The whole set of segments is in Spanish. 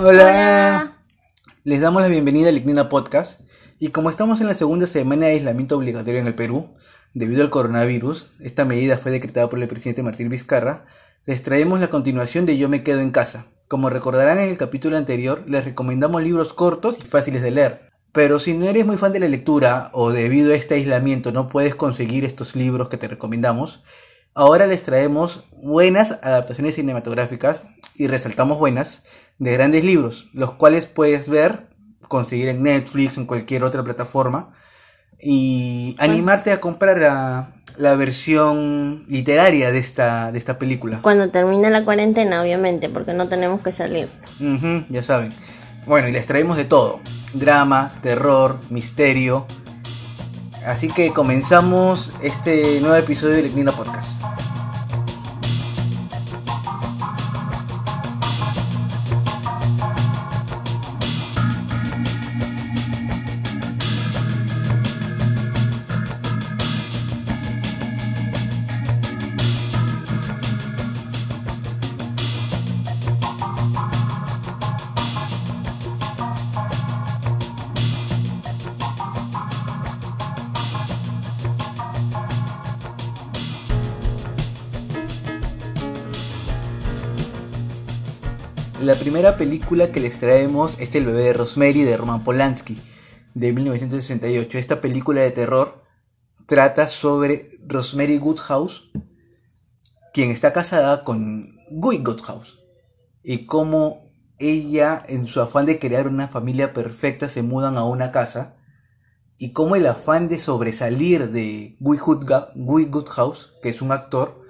Hola. Les damos la bienvenida al Ignina Podcast. Y como estamos en la segunda semana de aislamiento obligatorio en el Perú, debido al coronavirus, esta medida fue decretada por el presidente Martín Vizcarra, les traemos la continuación de Yo me quedo en casa. Como recordarán en el capítulo anterior, les recomendamos libros cortos y fáciles de leer. Pero si no eres muy fan de la lectura o debido a este aislamiento no puedes conseguir estos libros que te recomendamos, ahora les traemos buenas adaptaciones cinematográficas y resaltamos buenas de grandes libros, los cuales puedes ver, conseguir en Netflix, o en cualquier otra plataforma y animarte a comprar la, la versión literaria de esta, de esta película. Cuando termine la cuarentena, obviamente, porque no tenemos que salir. Ya saben. Bueno, y les traemos de todo. Drama, terror, misterio. Así que comenzamos este nuevo episodio del Ignino Podcast. La primera película que les traemos es El bebé de Rosemary de Roman Polanski de 1968. Esta película de terror trata sobre Rosemary Goodhouse, quien está casada con Guy Goodhouse, y cómo ella, en su afán de crear una familia perfecta, se mudan a una casa, y cómo el afán de sobresalir de Guy Goodhouse, que es un actor,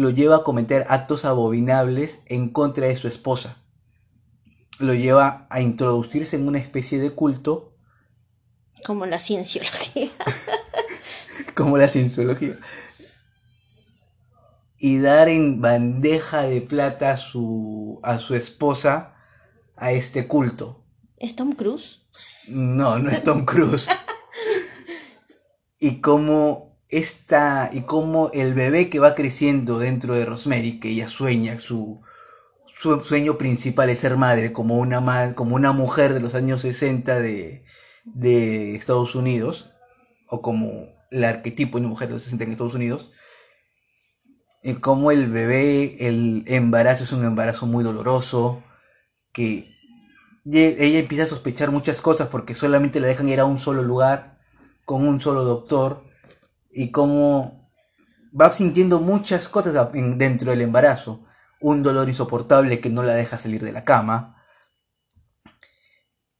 lo lleva a cometer actos abominables en contra de su esposa. Lo lleva a introducirse en una especie de culto Como la cienciología. como la cienciología. Y dar en bandeja de plata a su, a su esposa a este culto. ¿Es Tom Cruise? No, no es Tom Cruise. y cómo esta, y cómo el bebé que va creciendo dentro de Rosemary, que ella sueña, su, su sueño principal es ser madre, como una, ma- como una mujer de los años 60 de, de Estados Unidos, o como el arquetipo de una mujer de los 60 en Estados Unidos, y cómo el bebé, el embarazo es un embarazo muy doloroso, que ella empieza a sospechar muchas cosas porque solamente la dejan ir a un solo lugar, con un solo doctor, y cómo va sintiendo muchas cosas dentro del embarazo. Un dolor insoportable que no la deja salir de la cama.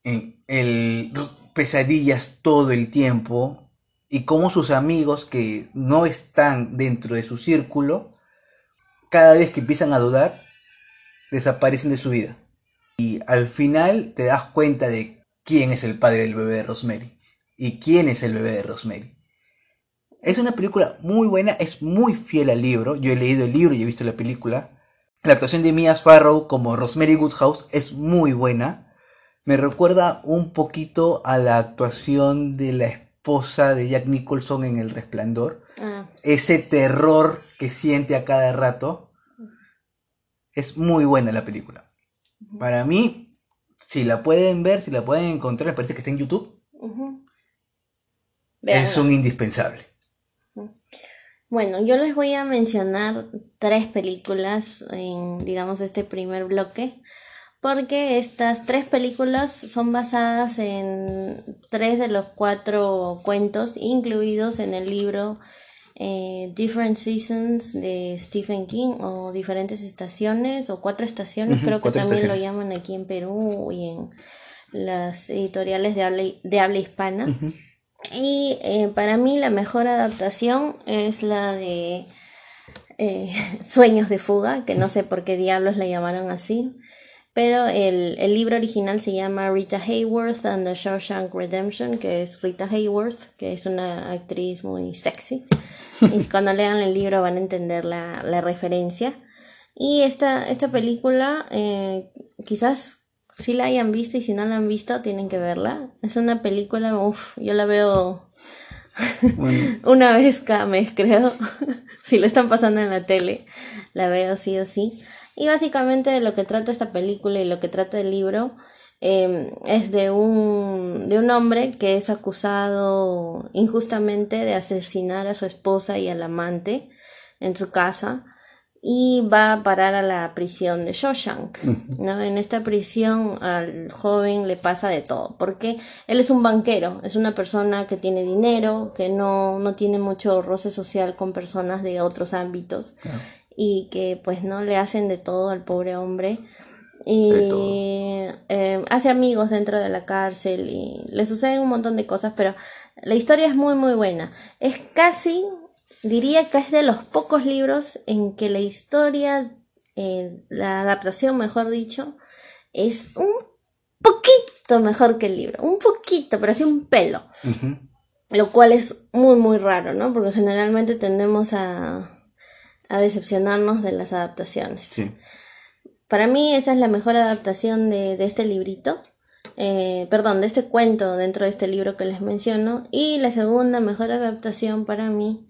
eh, el, pesadillas todo el tiempo. Y cómo sus amigos que no están dentro de su círculo, cada vez que empiezan a dudar, desaparecen de su vida. Y al final te das cuenta de quién es el padre del bebé de Rosemary. Y quién es el bebé de Rosemary. Es una película muy buena, es muy fiel al libro. Yo he leído el libro y he visto la película. La actuación de Mia Farrow como Rosemary Goodhouse es muy buena. Me recuerda un poquito a la actuación de la esposa de Jack Nicholson en El Resplandor. Ah, Ese terror que siente a cada rato. Es muy buena la película. Para mí, si la pueden ver, si la pueden encontrar, me parece que está en YouTube. Es un indispensable. Bueno, yo les voy a mencionar tres películas en, digamos, este primer bloque, porque estas tres películas son basadas en tres de los cuatro cuentos incluidos en el libro eh, Different Seasons de Stephen King o diferentes estaciones o cuatro estaciones, creo que también lo llaman aquí en Perú y en las editoriales de habla, de habla hispana. Y eh, para mí la mejor adaptación es la de eh, Sueños de Fuga, que no sé por qué diablos la llamaron así, pero el, el libro original se llama Rita Hayworth and the Shawshank Redemption, que es Rita Hayworth, que es una actriz muy sexy. Y cuando lean el libro van a entender la, la referencia. Y esta, esta película, eh, quizás si la hayan visto y si no la han visto, tienen que verla. Es una película, uff, yo la veo Bueno, una vez cada mes, creo. si lo están pasando en la tele, la veo sí o sí. Y básicamente de lo que trata esta película y lo que trata el libro em, es de un, de un hombre que es acusado injustamente de asesinar a su esposa y al amante en su casa y va a parar a la prisión de Shawshank. ¿no? En esta prisión al joven le pasa de todo, porque él es un banquero, es una persona que tiene dinero, que no, no tiene mucho roce social con personas de otros ámbitos y que pues no le hacen de todo al pobre hombre. Y eh, hace amigos dentro de la cárcel y le suceden un montón de cosas, pero la historia es muy muy buena. Es casi diría que es de los pocos libros en que la historia, eh, la adaptación, mejor dicho, es un poquito mejor que el libro, un poquito, pero así un pelo. Lo cual es muy, muy raro, ¿no? Porque generalmente tendemos a, a decepcionarnos de las adaptaciones. Sí. Para mí esa es la mejor adaptación de, de este librito. Eh, perdón, de este cuento dentro de este libro que les menciono. Y la segunda mejor adaptación para mí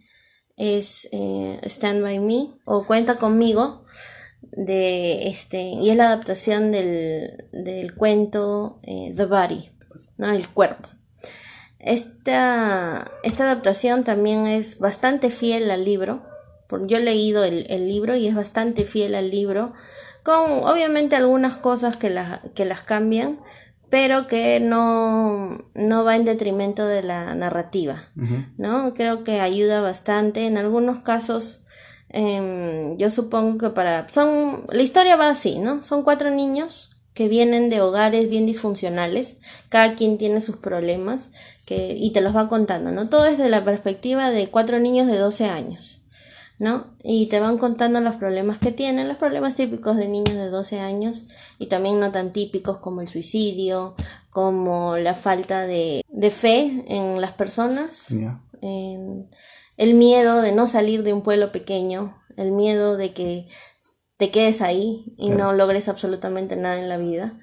es eh, Stand By Me o Cuenta conmigo de este y es la adaptación del, del cuento eh, The Body, ¿no? el cuerpo. Esta, esta adaptación también es bastante fiel al libro. Yo he leído el, el libro y es bastante fiel al libro, con obviamente algunas cosas que, la, que las cambian, pero que no, no va en detrimento de la narrativa, ¿no? Creo que ayuda bastante. En algunos casos, em, yo supongo que para... son La historia va así, ¿no? Son cuatro niños que vienen de hogares bien disfuncionales, cada quien tiene sus problemas que, y te los va contando, ¿no? Todo desde la perspectiva de cuatro niños de 12 años. ¿No? Y te van contando los problemas que tienen, los problemas típicos de niños de 12 años y también no tan típicos como el suicidio, como la falta de, de fe en las personas, el miedo de no salir de un pueblo pequeño, el miedo de que te quedes ahí y no logres absolutamente nada en la vida.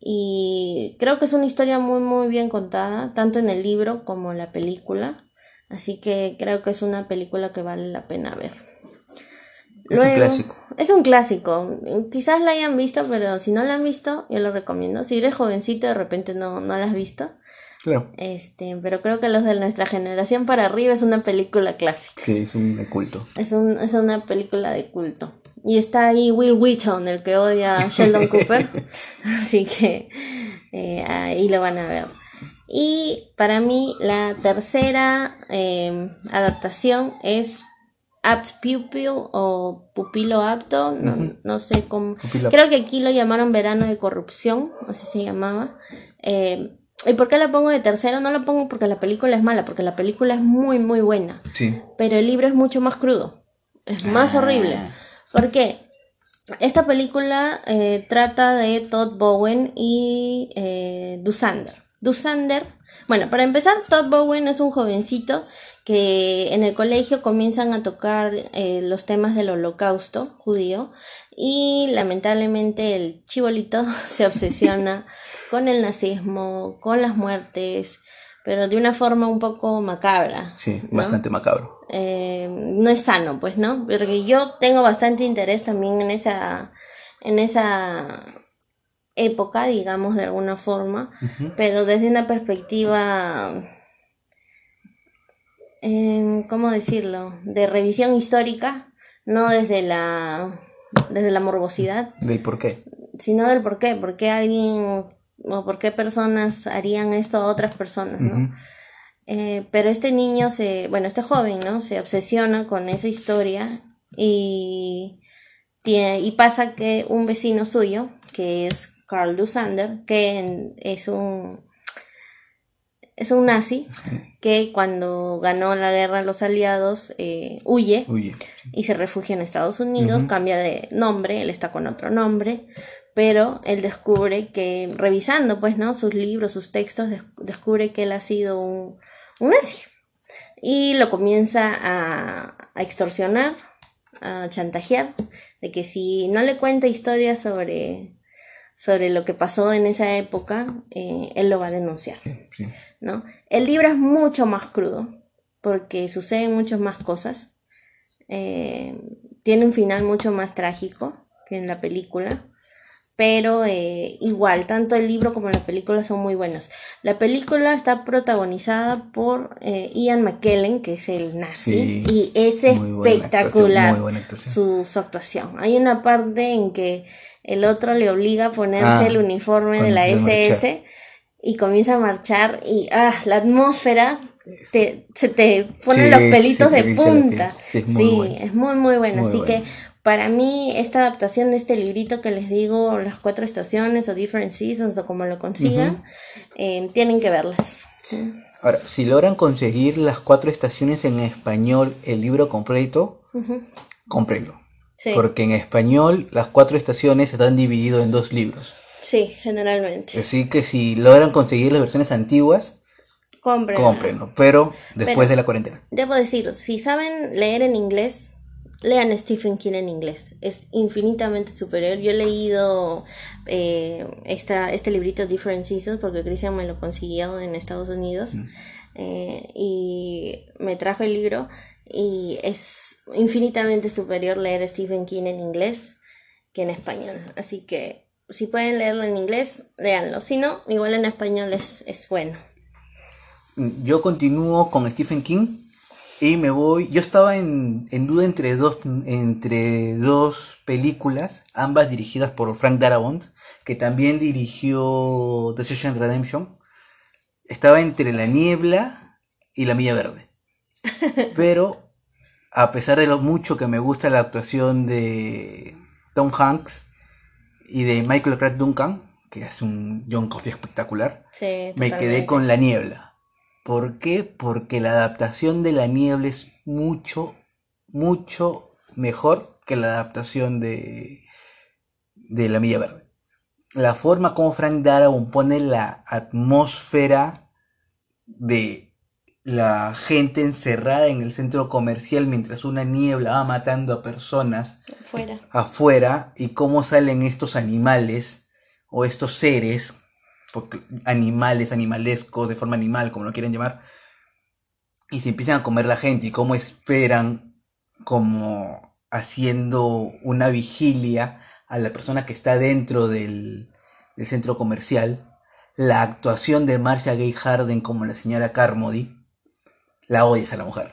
Y creo que es una historia muy muy bien contada, tanto en el libro como en la película. Así que creo que es una película que vale la pena ver. Es un clásico. Es un clásico. Quizás la hayan visto, pero si no la han visto, yo lo recomiendo. Si eres jovencito, de repente no, no la has visto. Claro. Este, pero creo que los de nuestra generación para arriba es una película clásica. Sí, es un de culto. Es, un, es una película de culto. Y está ahí Will Wheaton, el que odia a Sheldon Cooper. Así que eh, ahí lo van a ver. Y para mí la tercera em, adaptación es Apt Pupil o Pupilo Apto, no, sé cómo. Creo que aquí lo llamaron Verano de Corrupción, así se llamaba. Em, ¿Y por qué la pongo de tercero? No la pongo porque la película es mala, porque la película es muy, muy buena. Sí. Pero el libro es mucho más crudo, es más ah. horrible. ¿Por qué? Esta película eh, trata de Todd Bowen y eh, Dusander. Dusander, bueno, para empezar, Todd Bowen es un jovencito que en el colegio comienzan a tocar eh, los temas del holocausto judío y lamentablemente el chibolito se obsesiona con el nazismo, con las muertes, pero de una forma un poco macabra. Sí, bastante macabro. Eh, no es sano, pues, ¿no? Porque yo tengo bastante interés también en esa, en esa época, digamos, de alguna forma, pero desde una perspectiva, eh, ¿cómo decirlo?, de revisión histórica, no desde la, desde la morbosidad. ¿Del por qué? Sino del por qué, por qué alguien o por qué personas harían esto a otras personas, ¿no? Eh, pero este niño se, bueno, este joven, ¿no? Se obsesiona con esa historia y, tiene, y pasa que un vecino suyo, que es Carl Dusander, que es un es un nazi que cuando ganó la guerra los aliados eh, huye, y se refugia en Estados Unidos, cambia de nombre, él está con otro nombre, pero él descubre que revisando pues no sus libros, sus textos, descubre que él ha sido un, un nazi. Y lo comienza a, a extorsionar, a chantajear, de que si no le cuenta historias sobre sobre lo que pasó en esa época, eh, él lo va a denunciar. ¿no? El libro es mucho más crudo, porque suceden muchas más cosas. Eh, tiene un final mucho más trágico. que en la película. Pero eh, igual, tanto el libro como la película son muy buenos. La película está protagonizada por Ian McKellen, que es el nazi, y es espectacular su, su, actuación. Hay una parte en que el otro le obliga a ponerse ah, el uniforme de la SS y comienza a marchar y ah, la atmósfera te, se te ponen los pelitos de punta. Sí, es muy, es muy, muy bueno. Así que para mí esta adaptación de este librito que les digo, las cuatro estaciones o different seasons o como lo consigan, eh, tienen que verlas. Ahora, si logran conseguir las cuatro estaciones en español, el libro completo, cómprenlo. Porque en español las cuatro estaciones están divididos en dos libros. Sí, generalmente. Así que si logran conseguir las versiones antiguas, cómprenlo. pero después de la cuarentena. Debo decir, si saben leer en inglés, lean Stephen King en inglés. Es infinitamente superior. Yo he leído eh, esta, este librito Different Seasons porque Christian me lo consiguió en Estados Unidos mm. eh, y me trajo el libro y es infinitamente superior leer Stephen King en inglés que en español. Así que si pueden leerlo en inglés, léanlo. Si no, igual en español es, es bueno. Yo continúo con Stephen King y me voy. Yo estaba en, en, duda entre dos, entre dos películas, ambas dirigidas por Frank Darabont, que también dirigió The Social Redemption. Estaba entre La Niebla y La Milla Verde. Pero, a pesar de lo mucho que me gusta la actuación de Tom Hanks, y de Michael Clark Duncan, que es un John Coffey espectacular, me quedé con La Niebla. ¿Por qué? Porque la adaptación de La Niebla es mucho, mucho mejor que la adaptación de, de La Milla Verde. La forma como Frank Darabont pone la atmósfera de la gente encerrada en el centro comercial mientras una niebla va matando a personas afuera, y cómo salen estos animales o estos seres, animales, animalescos, de forma animal, como lo quieren llamar, y se empiezan a comer la gente y cómo esperan como haciendo una vigilia a la persona que está dentro del, del centro comercial. La actuación de Marcia Gay Harden como la señora Carmody la odias a la mujer.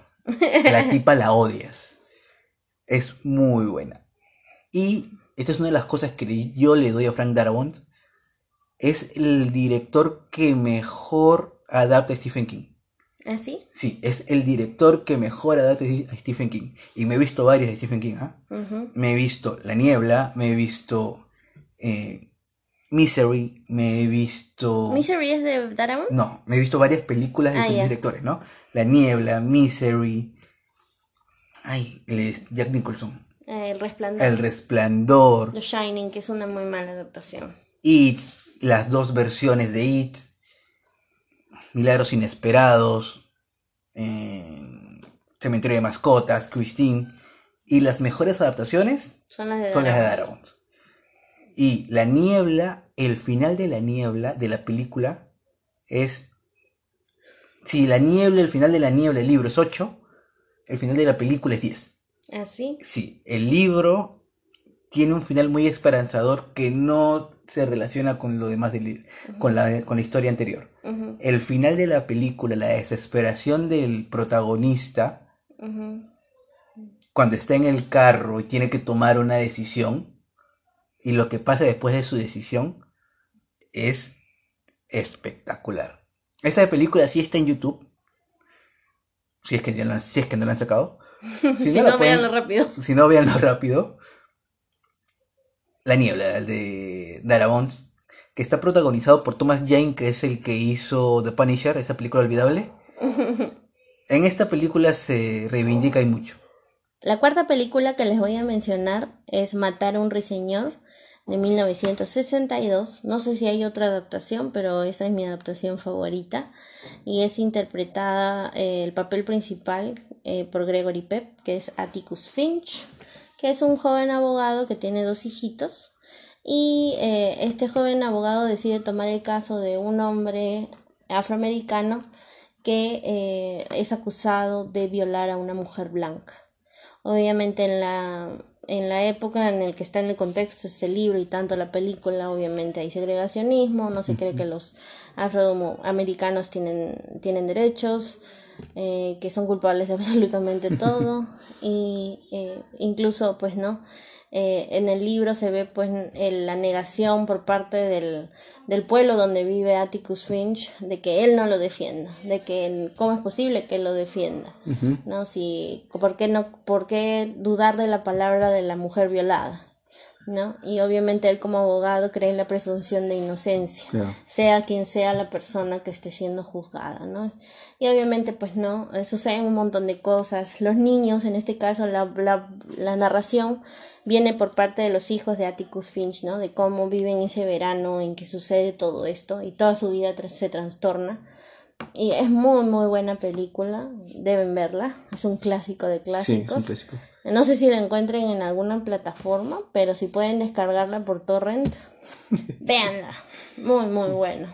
La tipa la odias. Es muy buena. Y esta es una de las cosas que yo le doy a Frank Darabont. Es el director que mejor adapta a Stephen King. ¿Ah, sí? Sí, es el director que mejor adapta a Stephen King. Y me he visto varias de Stephen King. ¿ah? Me he visto La Niebla, me he visto eh, Misery, me he visto... ¿Misery es de Darabont? No, me he visto varias películas de ah, directores, ¿no? La Niebla, Misery... Ay, Jack Nicholson. Eh, el Resplandor. El Resplandor. The Shining, que es una muy mala adaptación. It, las dos versiones de It. Milagros Inesperados. Eh, Cementerio de Mascotas, Christine. Y las mejores adaptaciones son las de son Darabont. Y la niebla, el final de la niebla de la película es... Si la niebla, el final de la niebla, el libro es 8, el final de la película es 10. ¿Ah, sí? Sí, el libro tiene un final muy esperanzador que no se relaciona con lo demás, con, la, con la historia anterior. El final de la película, la desesperación del protagonista, cuando está en el carro y tiene que tomar una decisión, y lo que pasa después de su decisión es espectacular. Esa película sí está en YouTube. Si es que, si es que no la han sacado. Si, no, veanlo rápido. Si no, veanlo rápido. La niebla, de Darabont, que está protagonizado por Thomas Jane, que es el que hizo The Punisher, esa película olvidable. en esta película se reivindica y mucho. La cuarta película que les voy a mencionar es Matar a un ruiseñor de 1962. No sé si hay otra adaptación, pero esa es mi adaptación favorita. Y es interpretada eh, el papel principal eh, por Gregory Pep, que es Atticus Finch, que es un joven abogado que tiene dos hijitos. Y eh, este joven abogado decide tomar el caso de un hombre afroamericano que es acusado de violar a una mujer blanca. Obviamente en la en la época en el que está en el contexto este libro y tanto la película, obviamente hay segregacionismo, no se cree que los afroamericanos tienen, tienen derechos, eh, que son culpables de absolutamente todo, y eh, incluso, pues, ¿no? Eh, en el libro se ve pues la negación por parte del, del, pueblo donde vive Atticus Finch de que él no lo defienda, de que cómo es posible que él lo defienda, ¿no? Si, ¿por, qué no, ¿Por qué dudar de la palabra de la mujer violada? ¿No? Y obviamente él como abogado cree en la presunción de inocencia, sea quien sea la persona que esté siendo juzgada, ¿no? Y obviamente pues no, suceden un montón de cosas. Los niños, en este caso la, la, la narración viene por parte de los hijos de Atticus Finch, ¿no? De cómo viven ese verano en que sucede todo esto y toda su vida se trastorna. Y es muy, muy buena película, deben verla, es un clásico de clásicos. No sé si la encuentren en alguna plataforma, pero si pueden descargarla por torrent, véanla, muy, muy bueno.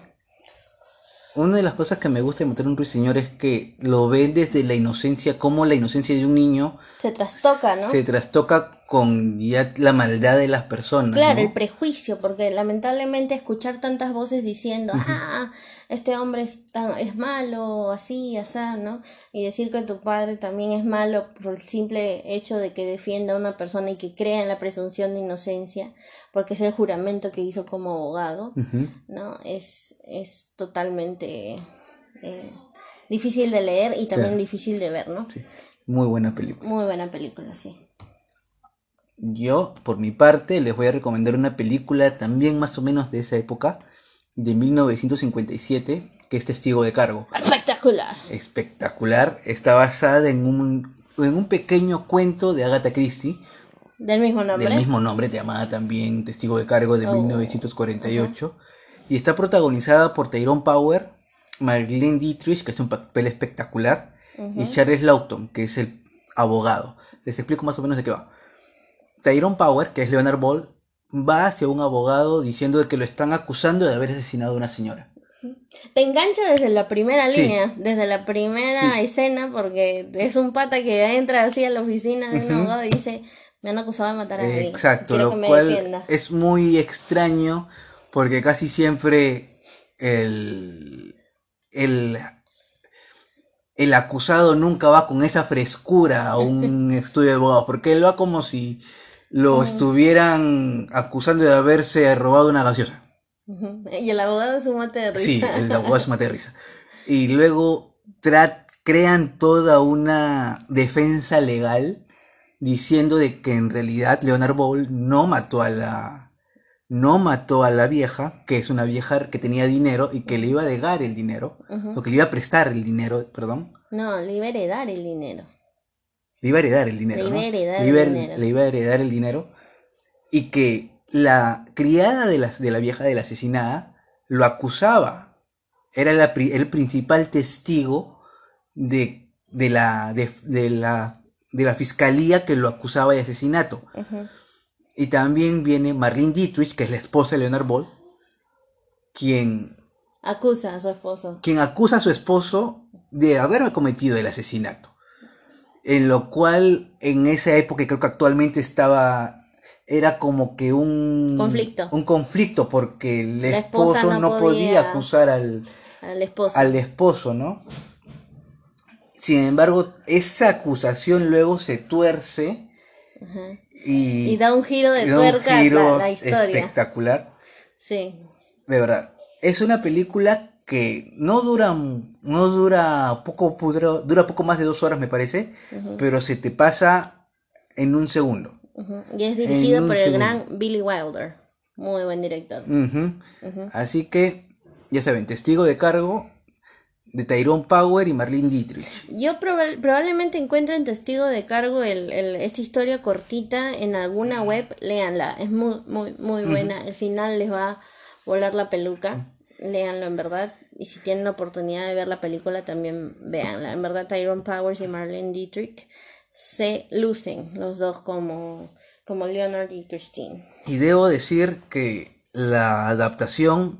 Una de las cosas que me gusta de Matar un ruiseñor es que lo ven desde la inocencia, como la inocencia de un niño se trastoca, ¿no? Se trastoca con ya la maldad de las personas. Claro, el prejuicio, porque lamentablemente escuchar tantas voces diciendo, ah, este hombre es, tan, es malo, así, así, ¿no? Y decir que tu padre también es malo por el simple hecho de que defienda a una persona y que crea en la presunción de inocencia, porque es el juramento que hizo como abogado, ¿no? Es, es totalmente eh, difícil de leer y también difícil de ver, ¿no? Muy buena película. Muy buena película, sí. Yo, por mi parte, les voy a recomendar una película también más o menos de esa época, de 1957, que es Testigo de Cargo. Espectacular. Espectacular. Está basada en un, en un pequeño cuento de Agatha Christie. Del mismo nombre. Del mismo nombre, llamada también Testigo de Cargo de 1948. Y está protagonizada por Tyrone Power, Marlene Dietrich, que es un papel espectacular, y Charles Lawton, que es el abogado. Les explico más o menos de qué va. Tyrone Power, que es Leonard Ball, va hacia un abogado diciendo que lo están acusando de haber asesinado a una señora. Te engancha desde la primera línea, desde la primera escena, porque es un pata que entra así a la oficina de un abogado y dice, me han acusado de matar a alguien. Exacto, lo cual es muy extraño porque casi siempre el, el el acusado nunca va con esa frescura a un estudio de abogados, porque él va como si lo estuvieran acusando de haberse robado una gaseosa. Y el abogado es un mate de risa. Sí, el abogado es un mate de risa. Y luego crean toda una defensa legal diciendo de que en realidad Leonard Ball no mató a la no mató a la vieja, que es una vieja que tenía dinero y que le iba a degar el dinero, o que le iba a prestar el dinero, perdón. No, le iba a heredar el dinero. Le iba a heredar el dinero. Le iba a heredar, el, dinero. Le iba a heredar el dinero. Y que la criada de la, de la vieja de la asesinada lo acusaba. Era el principal testigo de, de, la, de, la, de la fiscalía que lo acusaba de asesinato. Y también viene Marlene Dietrich, que es la esposa de Leonard Ball, quien... Acusa a su esposo. Quien acusa a su esposo de haber cometido el asesinato. En lo cual, en esa época, creo que actualmente estaba... Era como que un... Conflicto. Un conflicto, porque el esposo no, podía, acusar al, al esposo. Al esposo, ¿no? Sin embargo, esa acusación luego se tuerce y, da un giro de tuerca a la, historia. Espectacular. Sí. De verdad. Es una película que no dura, no dura poco, dura, poco más de dos horas me parece, pero se te pasa en un segundo. Y es dirigido por el gran Billy Wilder, muy buen director. Así que, ya saben, testigo de cargo, de Tyrone Power y Marlene Dietrich. Yo probablemente encuentren testigo de cargo el, esta historia cortita en alguna web, léanla, es muy, muy, muy buena, el final les va a volar la peluca, léanlo en verdad, y si tienen la oportunidad de ver la película también véanla, en verdad Tyrone Powers y Marlene Dietrich se lucen los dos como, como Leonard y Christine. Y debo decir que la adaptación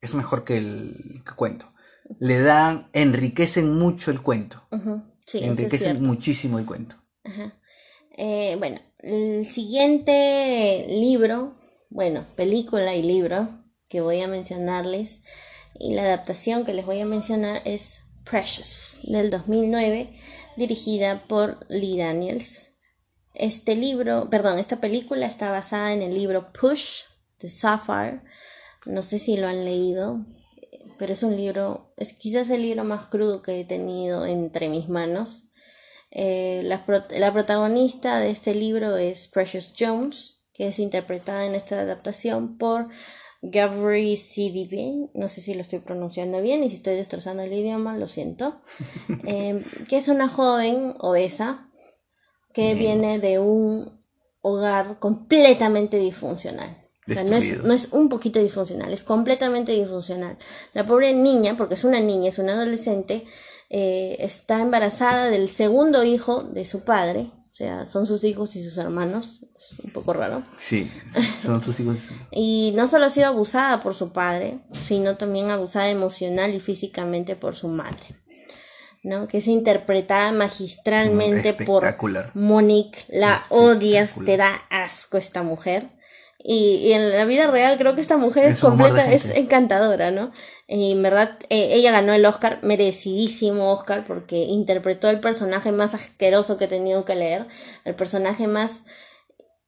es mejor que el cuento le dan, enriquecen mucho el cuento. enriquecen muchísimo el cuento. Eh, bueno, el siguiente libro, bueno, película y libro que voy a mencionarles y la adaptación que les voy a mencionar es Precious del 2009, dirigida por Lee Daniels. Este libro, perdón, esta película está basada en el libro Push de Sapphire. No sé si lo han leído, pero es un libro, es quizás el libro más crudo que he tenido entre mis manos. Eh, la, la, protagonista de este libro es Precious Jones, que es interpretada en esta adaptación por Gabri Sidibe, no sé si lo estoy pronunciando bien y si estoy destrozando el idioma, lo siento, eh, que es una joven obesa que viene de un hogar completamente disfuncional. no, es, no es, un poquito disfuncional, es completamente disfuncional. La pobre niña, porque es una niña, es una adolescente, eh, está embarazada del segundo hijo de su padre, o sea, son sus hijos y sus hermanos, es un poco raro. Sí, son sus hijos. y no solo ha sido abusada por su padre, sino también abusada emocional y físicamente por su madre. ¿no? Que es interpretada magistralmente por Monique. La odias, te da asco esta mujer. Y, en la vida real creo que esta mujer es, completa, es encantadora, ¿no? Y en verdad, eh, ella ganó el Oscar, merecidísimo Oscar, porque interpretó el personaje más asqueroso que he tenido que leer, el personaje más...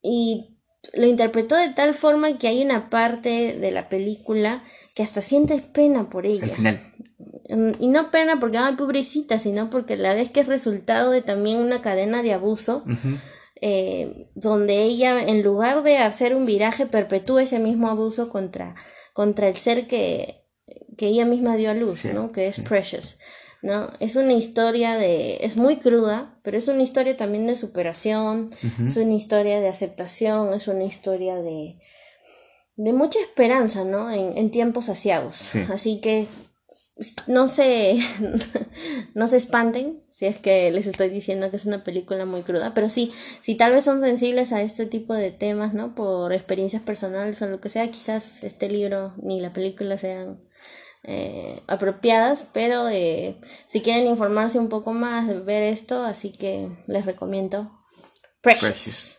Y lo interpretó de tal forma que hay una parte de la película que hasta sientes pena por ella. Mm, y no pena porque, ay, pobrecita, sino porque la vez que es resultado de también una cadena de abuso, eh, donde ella, en lugar de hacer un viraje, perpetúa ese mismo abuso contra, contra el ser que, que ella misma dio a luz, ¿no? Que es Precious. ¿no? Es una historia de, es muy cruda, pero es una historia también de superación, es una historia de aceptación, es una historia de, de mucha esperanza, ¿no? En, en tiempos asiagos. Así que no se, no se espanten si es que les estoy diciendo que es una película muy cruda, pero sí, si tal vez son sensibles a este tipo de temas, ¿no? Por experiencias personales o lo que sea, quizás este libro ni la película sean eh, apropiadas, pero eh, si quieren informarse un poco más, ver esto, así que les recomiendo Precious.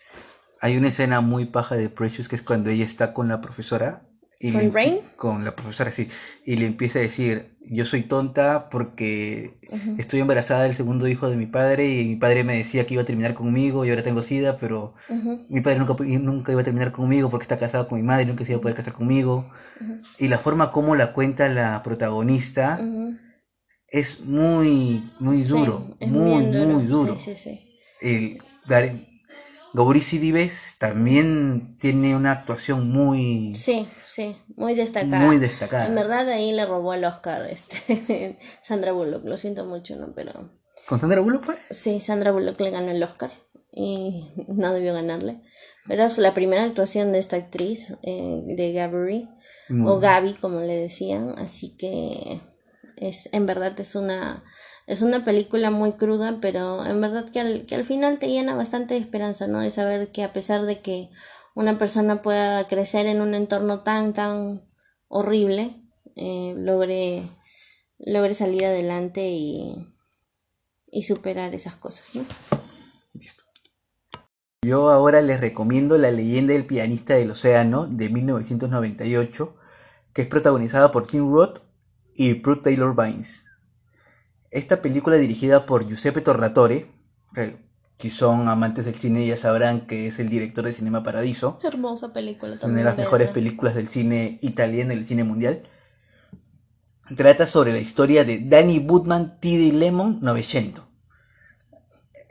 Hay una escena muy paja de Precious que es cuando ella está con la profesora y ¿Con Rain? Con la profesora, sí. Y le empieza a decir, yo soy tonta porque estoy embarazada del segundo hijo de mi padre y mi padre me decía que iba a terminar conmigo y ahora tengo sida, pero mi padre nunca, nunca iba a terminar conmigo porque está casado con mi madre y nunca se iba a poder casar conmigo. Y la forma como la cuenta la protagonista es muy, muy duro, muy, muy duro. Sí, sí, sí. El, Gaurici Dives también tiene una actuación muy... Sí, sí, muy destacada. Muy destacada. En verdad ahí le robó el Oscar este, Sandra Bullock, lo siento mucho, ¿no? Pero... ¿Con Sandra Bullock fue? Sí, Sandra Bullock le ganó el Oscar y no debió ganarle. Pero es la primera actuación de esta actriz, eh, de Gabri, o Gaby como le decían, así que es en verdad es una es una película muy cruda, pero en verdad que al, que al final te llena bastante de esperanza, ¿no? De saber que a pesar de que una persona pueda crecer en un entorno tan, tan horrible, eh, logre, logre salir adelante y, y superar esas cosas, ¿no? Yo ahora les recomiendo La leyenda del pianista del océano de 1998, que es protagonizada por Tim Roth y Brooke Taylor Vines. Esta película dirigida por Giuseppe Tornatore, que son amantes del cine ya sabrán que es el director de Cinema Paradiso. Hermosa película también. Una de las mejores películas del cine italiano y del cine mundial. Trata sobre la historia de Danny Woodman T.D. Lemon 900.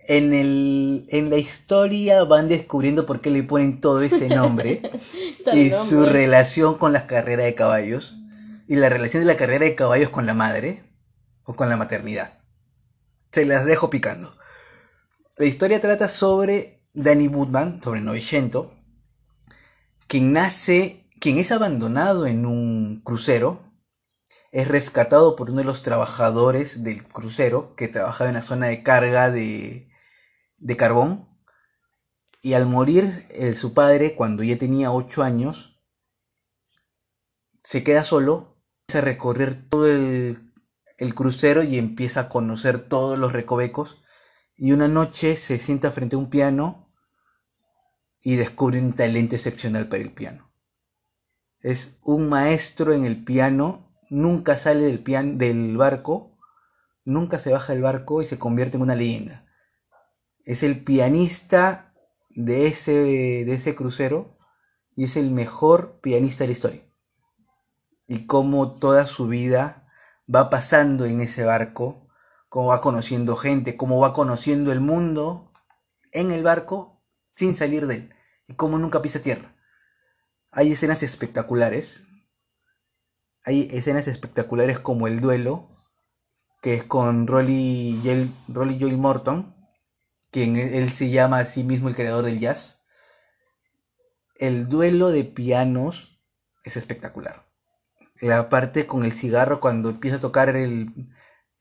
En, el, en la historia van descubriendo por qué le ponen todo ese nombre y su relación con las carreras de caballos y la relación de la carrera de caballos con la madre o con la maternidad. Se las dejo picando. La historia trata sobre Danny Woodman, sobre Novecento, quien nace, quien es abandonado en un crucero, es rescatado por uno de los trabajadores del crucero que trabajaba en la zona de carga de, de carbón. Y al morir su padre, cuando ya tenía 8 años, se queda solo, empieza a recorrer todo el el crucero y empieza a conocer todos los recovecos. Y una noche se sienta frente a un piano y descubre un talento excepcional para el piano. Es un maestro en el piano, nunca sale del, piano, del barco, nunca se baja del barco y se convierte en una leyenda. Es el pianista de ese, de ese crucero y es el mejor pianista de la historia. Y cómo toda su vida va pasando en ese barco, cómo va conociendo gente, cómo va conociendo el mundo en el barco sin salir de él y cómo nunca pisa tierra. Hay escenas espectaculares. Hay escenas espectaculares como el duelo, que es con Rolly, Rolly Joel Morton, quien él se llama a sí mismo el creador del jazz. El duelo de pianos es espectacular. La parte con el cigarro cuando empieza a tocar el,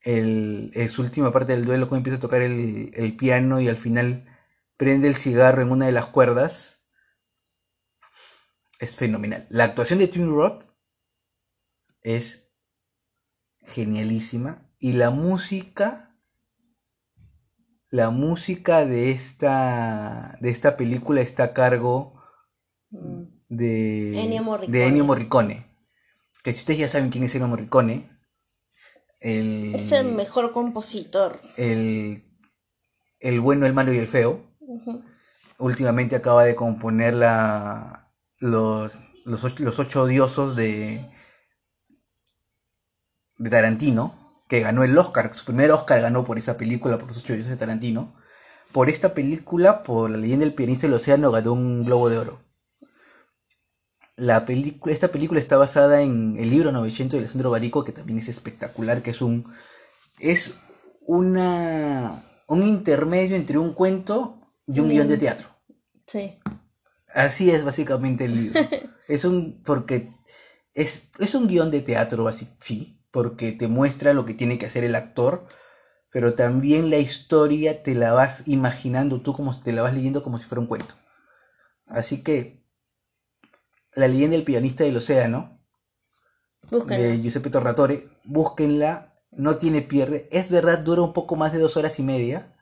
el, su última parte del duelo, cuando empieza a tocar el, el piano y al final prende el cigarro en una de las cuerdas, es fenomenal. La actuación de Tim Roth es genialísima y la música la música de esta de esta película está a cargo de Ennio Morricone. de Ennio Morricone. Que si ustedes ya saben quién es Ennio Morricone, el, Es el mejor compositor. el, el bueno, el malo y el feo. Últimamente acaba de componer la, los, los, ocho, los ocho odiosos de, de Tarantino, que ganó el Oscar. Su primer Oscar ganó por esa película, por los ocho odiosos de Tarantino. Por esta película, por La leyenda del pianista del océano, ganó un Globo de Oro. La película, esta película está basada en el libro 900 de Alessandro Barico, que también es espectacular, que es un es una un intermedio entre un cuento y un guion de teatro. Sí. Así es básicamente el libro. es un porque es, es un guion de teatro, así sí, porque te muestra lo que tiene que hacer el actor, pero también la historia te la vas imaginando tú como te la vas leyendo como si fuera un cuento. Así que la leyenda del pianista del océano Búscala. de Giuseppe Torratore, búsquenla, no tiene pierde. Es verdad, dura un poco más de dos horas y media.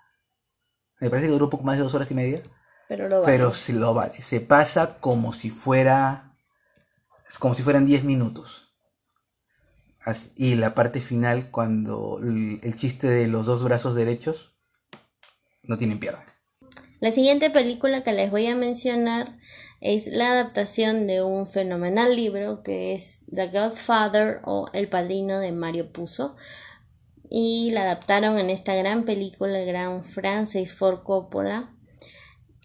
Me parece que dura un poco más de dos horas y media. Pero lo vale. Pero se lo vale. Se pasa como si fuera. como si fueran 10 minutos. Así- Y la parte final, cuando el, el chiste de los dos brazos derechos, no tienen pierde. La siguiente película que les voy a mencionar es la adaptación de un fenomenal libro que es The Godfather o El Padrino de Mario Puzo. Y la adaptaron en esta gran película, el gran Francis Ford Coppola,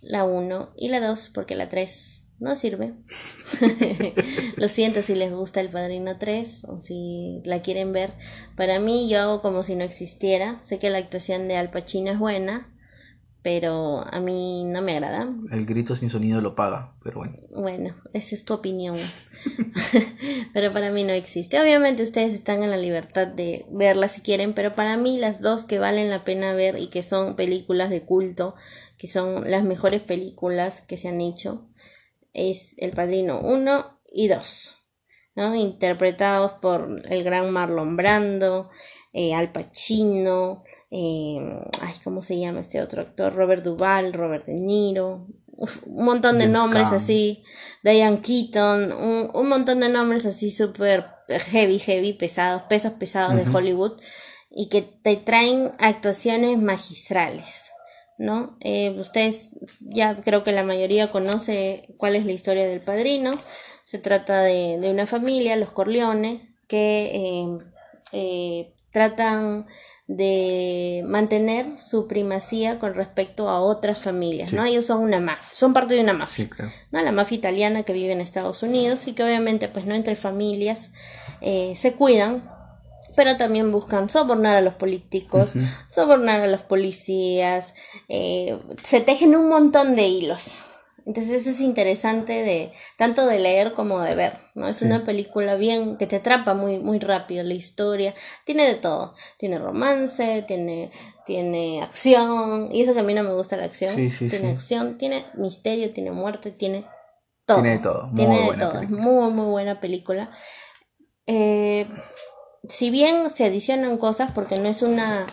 la 1 y la 2, porque la 3 no sirve. Lo siento si les gusta El Padrino 3 o si la quieren ver. Para mí yo hago como si no existiera. Sé que la actuación de Al Pacino es buena, pero a mí no me agrada. El grito sin sonido lo paga, pero bueno. Bueno, esa es tu opinión. pero para mí no existe. Obviamente ustedes están en la libertad de verla si quieren, pero para mí las dos que valen la pena ver y que son películas de culto, que son las mejores películas que se han hecho, es El Padrino 1 y 2. ¿No? Interpretados por el gran Marlon Brando, eh, Al Pacino, eh, ay, ¿cómo se llama este otro actor? Robert Duvall, Robert De Niro, uf, un montón de nombres así, Diane Keaton, un, un montón de nombres así súper heavy, heavy, pesados, pesos pesados de. Hollywood y que te traen actuaciones magistrales. ¿No? Eh, ustedes ya creo que la mayoría conoce cuál es la historia del padrino. Se trata de, de una familia, los Corleone, que eh, eh, tratan de mantener su primacía con respecto a otras familias, Sí. ¿no? Ellos son una mafia, son parte de una mafia. Sí, claro. ¿no? La mafia italiana que vive en Estados Unidos y que obviamente pues no entre familias eh, se cuidan, pero también buscan sobornar a los políticos, sobornar a los policías, eh, se tejen un montón de hilos. Entonces eso es interesante de tanto de leer como de ver, ¿no? Es Sí. una película bien que te atrapa muy muy rápido la historia, tiene de todo, tiene romance, tiene tiene acción y eso que a mí no me gusta la acción, Sí, sí, tiene acción, tiene misterio, tiene muerte, tiene todo. Tiene de todo, muy Tiene de buena todo, película. muy muy buena película. Eh, si bien se adicionan cosas porque no es una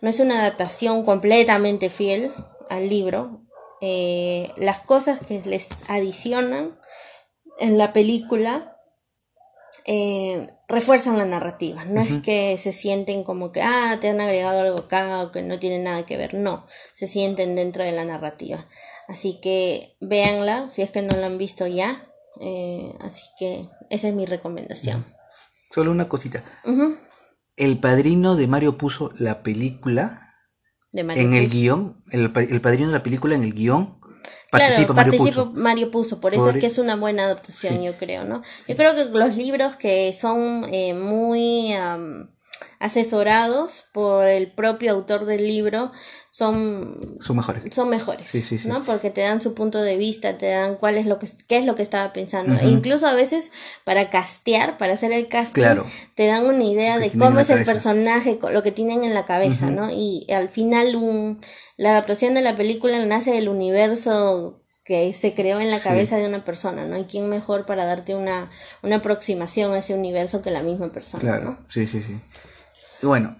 no es una adaptación completamente fiel al libro eh, las cosas que les adicionan en la película eh, refuerzan la narrativa. No es que se sienten como que, ah, te han agregado algo acá o que no tiene nada que ver. No, se sienten dentro de la narrativa. Así que véanla si es que no la han visto ya. Eh, así que esa es mi recomendación. Solo una cosita. El padrino de Mario puso la película en el guion. El, el padrino de la película en el guion Participa claro, Mario Mario Puzo, por eso es que es una buena adaptación, yo creo, ¿no? Yo creo que los libros que son eh, muy asesorados por el propio autor del libro son, son mejores. Son mejores, ¿no? Porque te dan su punto de vista, te dan cuál es lo que qué es lo que estaba pensando. E incluso a veces para castear, para hacer el casting, te dan una idea de cómo es el personaje, lo que tienen en la cabeza, ¿no? Y al final un, la adaptación de la película nace del universo que se creó en la cabeza de una persona, ¿no? hay quién mejor para darte una, una aproximación a ese universo que la misma persona, claro. Sí, sí, sí. Bueno,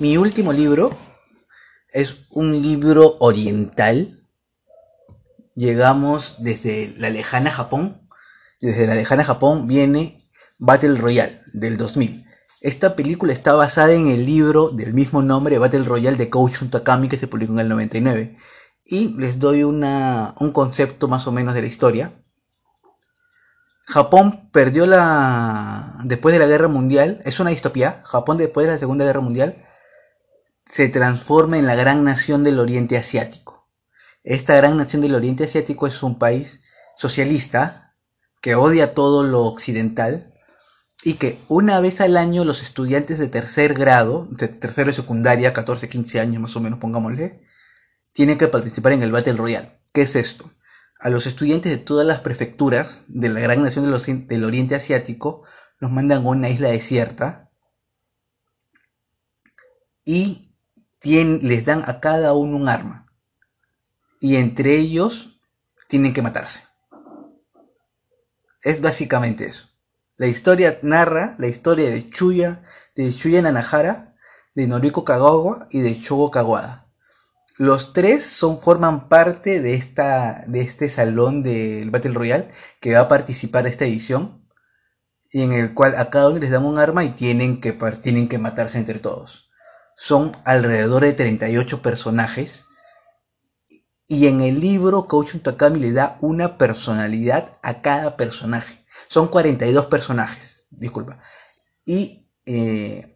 mi último libro es un libro oriental. Llegamos desde la lejana Japón. Desde la lejana Japón viene Battle Royale del 2000. Esta película está basada en el libro del mismo nombre, Battle Royale de Kouchun Takami, que se publicó en el 99. Y les doy una, un concepto más o menos de la historia. Japón perdió la. Después de la guerra mundial, es una distopía. Japón, después de la Segunda Guerra Mundial, se transforma en la gran nación del Oriente Asiático. Esta gran nación del Oriente Asiático es un país socialista que odia todo lo occidental y que una vez al año los estudiantes de tercer grado, de tercero de secundaria, 14, 15 años más o menos, pongámosle, tienen que participar en el Battle Royale. ¿Qué es esto? A los estudiantes de todas las prefecturas de la gran nación del Oriente Asiático los mandan a una isla desierta y les dan a cada uno un arma. Y entre ellos tienen que matarse. Es básicamente eso. La historia narra la historia de Chuya, de Chuya Nanahara, de Noriko Kagawa y de Shogo Kawada los tres son, forman parte de, esta, de este salón del Battle Royale que va a participar esta edición y en el cual a cada uno les dan un arma y tienen que, tienen que matarse entre todos. Son alrededor de 38 personajes y en el libro Coach Takami le da una personalidad a cada personaje. Son 42 personajes, disculpa. Y eh,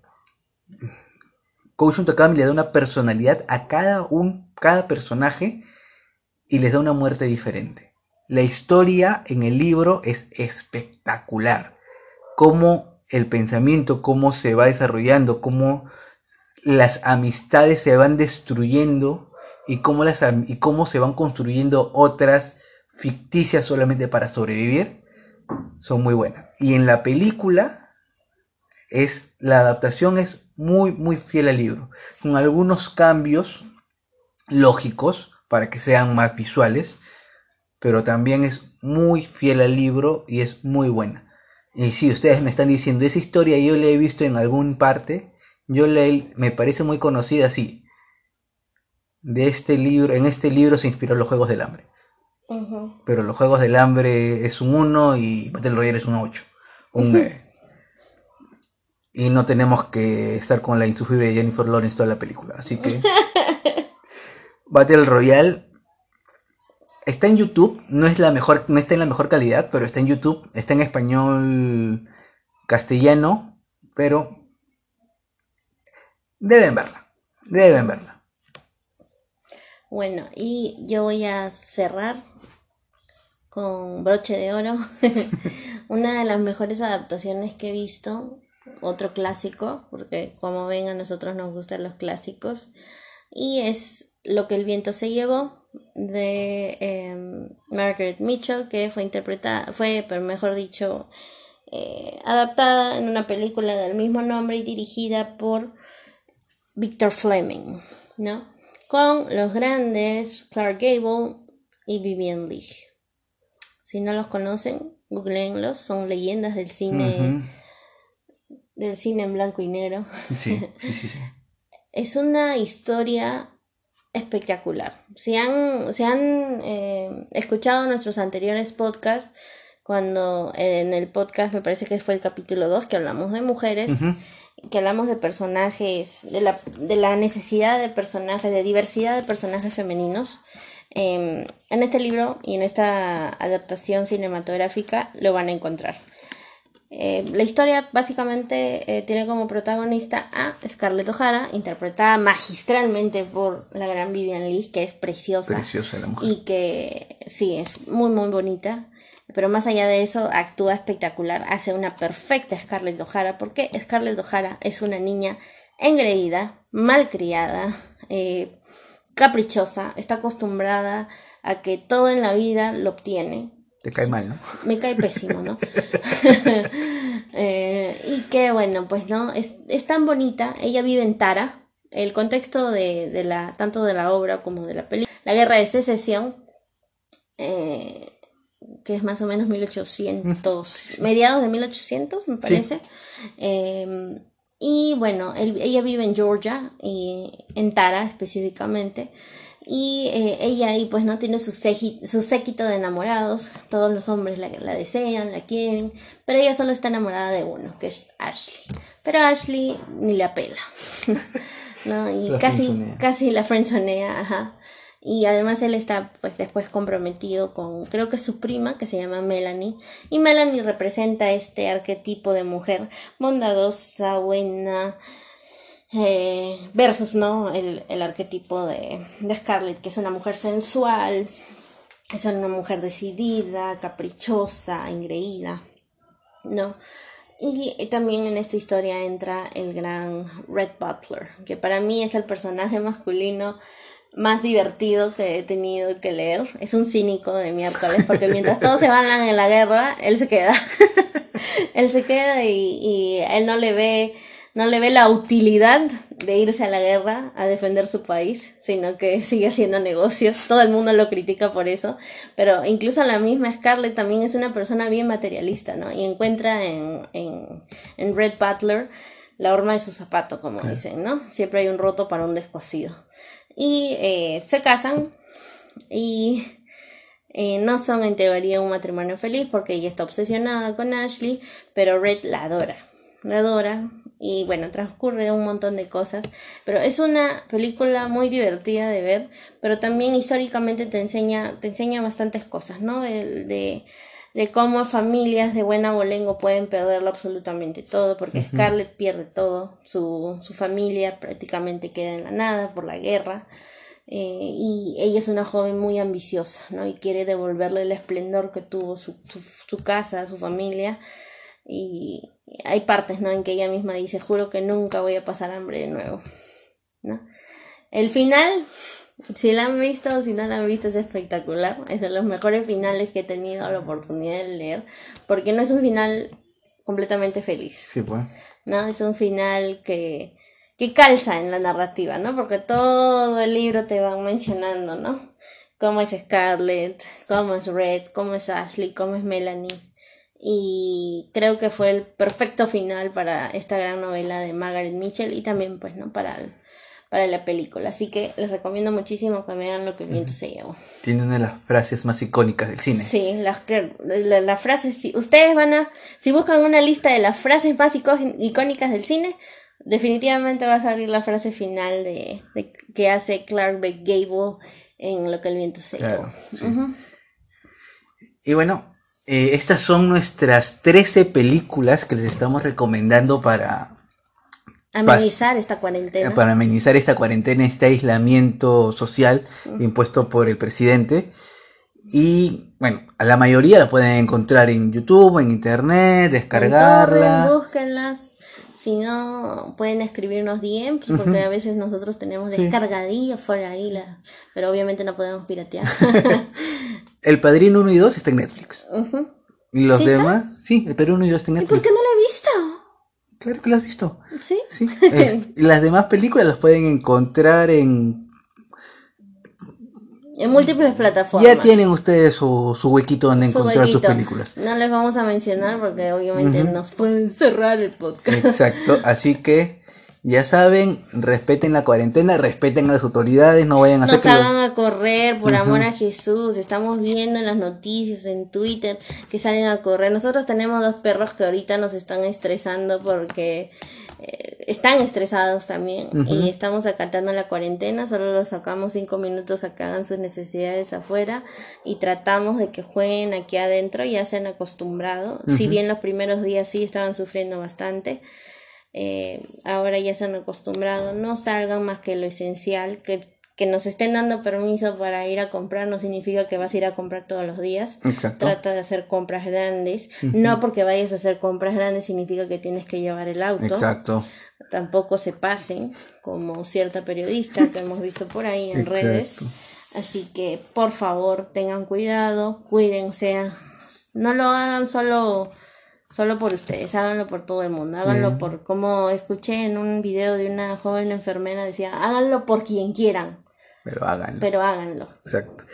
Koushun Takami le da una personalidad a cada, un, cada personaje y les da una muerte diferente. La historia en el libro es espectacular. Cómo el pensamiento, cómo se va desarrollando, cómo las amistades se van destruyendo y cómo, las, y cómo se van construyendo otras ficticias solamente para sobrevivir, son muy buenas. Y en la película es la adaptación es muy, muy fiel al libro, con algunos cambios lógicos para que sean más visuales, pero también es muy fiel al libro y es muy buena. Y si ustedes me están diciendo, esa historia yo la he visto en algún parte, yo le, me parece muy conocida, sí. De este libro, en este libro se inspiró los Juegos del Hambre. Pero los Juegos del Hambre es un 1 y Battle Royale es un 8. Un, y no tenemos que estar con la insufrible de Jennifer Lawrence toda la película. Así que Battle Royale está en YouTube, no es la mejor, no está en la mejor calidad, pero está en YouTube, está en español castellano, pero deben verla, deben verla. Bueno, y yo voy a cerrar con broche de oro. Una de las mejores adaptaciones que he visto otro clásico, porque como ven a nosotros nos gustan los clásicos, y es Lo que el viento se llevó de em, Margaret Mitchell, que fue interpretada, fue, mejor dicho, eh, adaptada en una película del mismo nombre y dirigida por Victor Fleming, ¿no? Con los grandes Clark Gable y Vivian Leigh. Si no los conocen, googleenlos, son leyendas del cine del cine en blanco y negro. es una historia espectacular. Si han, si han eh, escuchado nuestros anteriores podcasts, cuando en el podcast me parece que fue el capítulo 2 que hablamos de mujeres, que hablamos de personajes, de la, de la necesidad de personajes, de diversidad de personajes femeninos. Em, en este libro y en esta adaptación cinematográfica lo van a encontrar. Eh, la historia básicamente eh, tiene como protagonista a Scarlett O'Hara, interpretada magistralmente por la gran Vivian Lee, que es preciosa. Preciosa la mujer. Y que sí, es muy, muy bonita. Pero más allá de eso, actúa espectacular, hace una perfecta Scarlett O'Hara, porque Scarlett O'Hara es una niña engreída, malcriada, eh, caprichosa, está acostumbrada a que todo en la vida lo obtiene. Te cae mal, ¿no? Me cae pésimo, ¿no? Eh, y que bueno, pues no, es, es, tan bonita, ella vive en Tara, el contexto de, de, la, tanto de la obra como de la película, la guerra de secesión, eh, que es más o menos 1800, mediados de 1800, me parece. Sí. Eh, y bueno, él, ella vive en Georgia, y en Tara específicamente. Y eh, ella ahí pues no tiene su, su séquito de enamorados, todos los hombres la, la, desean, la quieren, pero ella solo está enamorada de uno, que es Ashley. Pero Ashley ni la pela, ¿no? Y la casi, casi la frenzonea, ajá. Y además él está pues después comprometido con creo que su prima que se llama Melanie y Melanie representa este arquetipo de mujer bondadosa, buena, eh, versus no el, el arquetipo de, Scarlett que es una mujer sensual es una mujer decidida caprichosa engreída no y también en esta historia entra el gran Red Butler que para mí es el personaje masculino más divertido que he tenido que leer. Es un cínico de miércoles, porque mientras todos se van en la guerra, él se queda. él se queda y, y, él no le ve, no le ve la utilidad de irse a la guerra a defender su país, sino que sigue haciendo negocios. Todo el mundo lo critica por eso, pero incluso la misma Scarlett también es una persona bien materialista, ¿no? Y encuentra en, en, en Red Butler la horma de su zapato, como dicen, ¿no? Siempre hay un roto para un descosido y eh, se casan y eh, no son en teoría un matrimonio feliz porque ella está obsesionada con Ashley, pero Red la adora, la adora y bueno, transcurre un montón de cosas, pero es una película muy divertida de ver, pero también históricamente te enseña, te enseña bastantes cosas, ¿no? De, de, de cómo familias de buena bolengo pueden perderlo absolutamente todo, porque uh -huh. Scarlett pierde todo, su, su familia prácticamente queda en la nada por la guerra, eh, y ella es una joven muy ambiciosa, ¿no? Y quiere devolverle el esplendor que tuvo su, su, su casa, su familia, y hay partes, ¿no? En que ella misma dice, juro que nunca voy a pasar hambre de nuevo, ¿no? El final si la han visto o si no la han visto es espectacular. Es de los mejores finales que he tenido la oportunidad de leer. Porque no es un final completamente feliz. Sí, pues. No, es un final que, que calza en la narrativa, ¿no? Porque todo el libro te va mencionando, ¿no? Cómo es Scarlett, cómo es Red, cómo es Ashley, cómo es Melanie. Y creo que fue el perfecto final para esta gran novela de Margaret Mitchell y también, pues, ¿no? Para para la película. Así que les recomiendo muchísimo que vean lo que el viento se llevó. Tiene una de las frases más icónicas del cine. Sí, las la, la frases, si ustedes van a, si buscan una lista de las frases más icónicas del cine, definitivamente va a salir la frase final de, de que hace Clark Gable en lo que el viento se Claro, llevó. sí. Y bueno, eh, estas son nuestras 13 películas que les estamos recomendando para, Amenizar esta cuarentena. para amenizar esta cuarentena, este aislamiento social impuesto por el presidente. Y bueno, a la mayoría la pueden encontrar en YouTube, en internet, descargarla. torrent, búsquenlas. Si no, pueden escribirnos DMs, porque Ujú. a veces nosotros tenemos Sí. descargadillas fuera ahí, la... pero obviamente no podemos piratear. El Padrino 1 y 2 está en Netflix. Y los ¿Sí está? demás, sí, el Padrino 1 y 2 está en ¿Y por Netflix. qué no la he visto? Claro que lo has visto. ¿Sí? Sí. Eh, y las demás películas las pueden encontrar en En múltiples plataformas. Ya tienen ustedes su, su huequito donde Su encontrar sus películas. No les vamos a mencionar porque obviamente nos pueden cerrar el podcast. Exacto, así que Ya saben, respeten la cuarentena, respeten a las autoridades, no vayan a hacer lo- hagan a correr, por amor a Jesús. Estamos viendo en las noticias, en Twitter, que salen a correr. Nosotros tenemos dos perros que ahorita nos están estresando porque eh, están estresados también. Y estamos acatando la cuarentena, solo los sacamos cinco minutos a que hagan sus necesidades afuera y tratamos de que jueguen aquí adentro. Ya se han acostumbrado. Si bien los primeros días sí estaban sufriendo bastante. Eh, ahora ya se han acostumbrado, no salgan más que lo esencial, que, que nos estén dando permiso para ir a comprar no significa que vas a ir a comprar todos los días. Exacto. Trata de hacer compras grandes. No porque vayas a hacer compras grandes significa que tienes que llevar el auto. Exacto. Tampoco se pasen como cierta periodista que hemos visto por ahí en Exacto. redes. Así que por favor tengan cuidado, cuídense. No lo hagan solo solo por ustedes, háganlo por todo el mundo, háganlo por, como escuché en un video de una joven enfermera, decía, háganlo por quien quieran, Pero háganlo. pero háganlo. Exacto.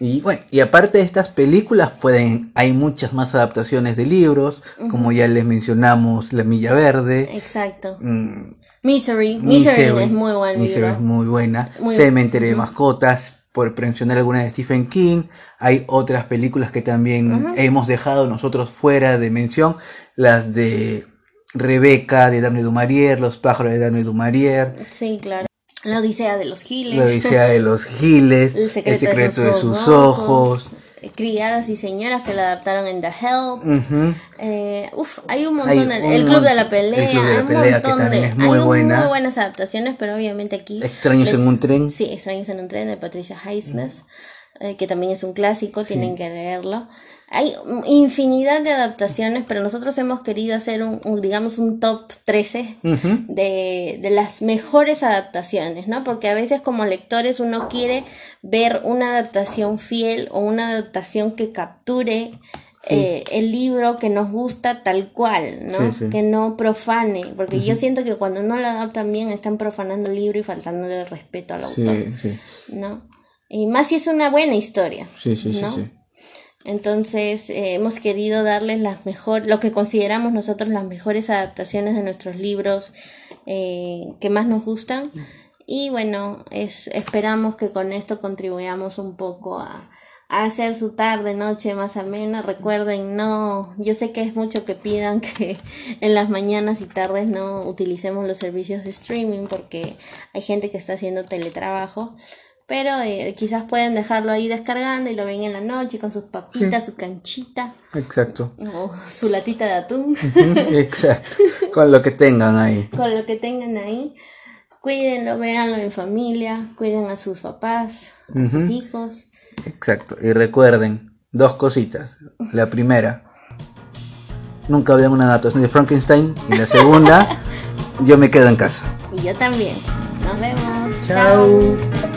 Y bueno, y aparte de estas películas, pueden, hay muchas más adaptaciones de libros, como ya les mencionamos, La Milla Verde, Exacto. mm, Misery, Misery, es muy buen Misery libro. es muy buena, Muy- Cementerio de Mascotas, por mencionar algunas de Stephen King, hay otras películas que también hemos dejado nosotros fuera de mención, las de Rebeca de Dame Dumarier, Los pájaros de Dame Dumarier, Sí, claro. La Odisea de los Giles. La Odisea de los Giles, El secreto, de sus, ojos. Criadas y señoras que la adaptaron en The Help. Ujú. Eh, uf, hay un Hay montón. un el Club de la Pelea. de la hay un Pelea, montón de- es muy hay buena. muy buenas adaptaciones, pero obviamente aquí. Extraños en un tren. Sí, Extraños en un tren de Patricia Highsmith, eh, que también es un clásico, tienen que leerlo. Hay infinidad de adaptaciones, pero nosotros hemos querido hacer un, un, digamos, un top 13 Ujú. de, de las mejores adaptaciones, ¿no? Porque a veces como lectores uno quiere ver una adaptación fiel o una adaptación que capture eh, el libro que nos gusta tal cual, ¿no? Sí, sí. Que no profane, porque yo siento que cuando no lo adaptan bien están profanando el libro y faltándole el respeto al autor, ¿no? Y más si es una buena historia. sí, sí, sí, ¿no? Entonces eh, hemos querido darles las mejor, lo que consideramos nosotros las mejores adaptaciones de nuestros libros eh, que más nos gustan. Y bueno, es, esperamos que con esto contribuyamos un poco a, a hacer su tarde, noche más amena. Recuerden, no, yo sé que es mucho que pidan que en las mañanas y tardes no utilicemos los servicios de streaming porque hay gente que está haciendo teletrabajo. Pero eh, quizás pueden dejarlo ahí descargando y lo ven en la noche con sus papitas, su canchita Exacto. o su latita de atún, Exacto. Con lo que tengan ahí. con lo que tengan ahí. Cuídenlo, véanlo en familia, cuiden a sus papás, a sus hijos. Exacto. Y recuerden, dos cositas. La primera, nunca vean una adaptación de Frankenstein. Y la segunda, yo me quedo en casa. Y yo también. Nos vemos. Chao.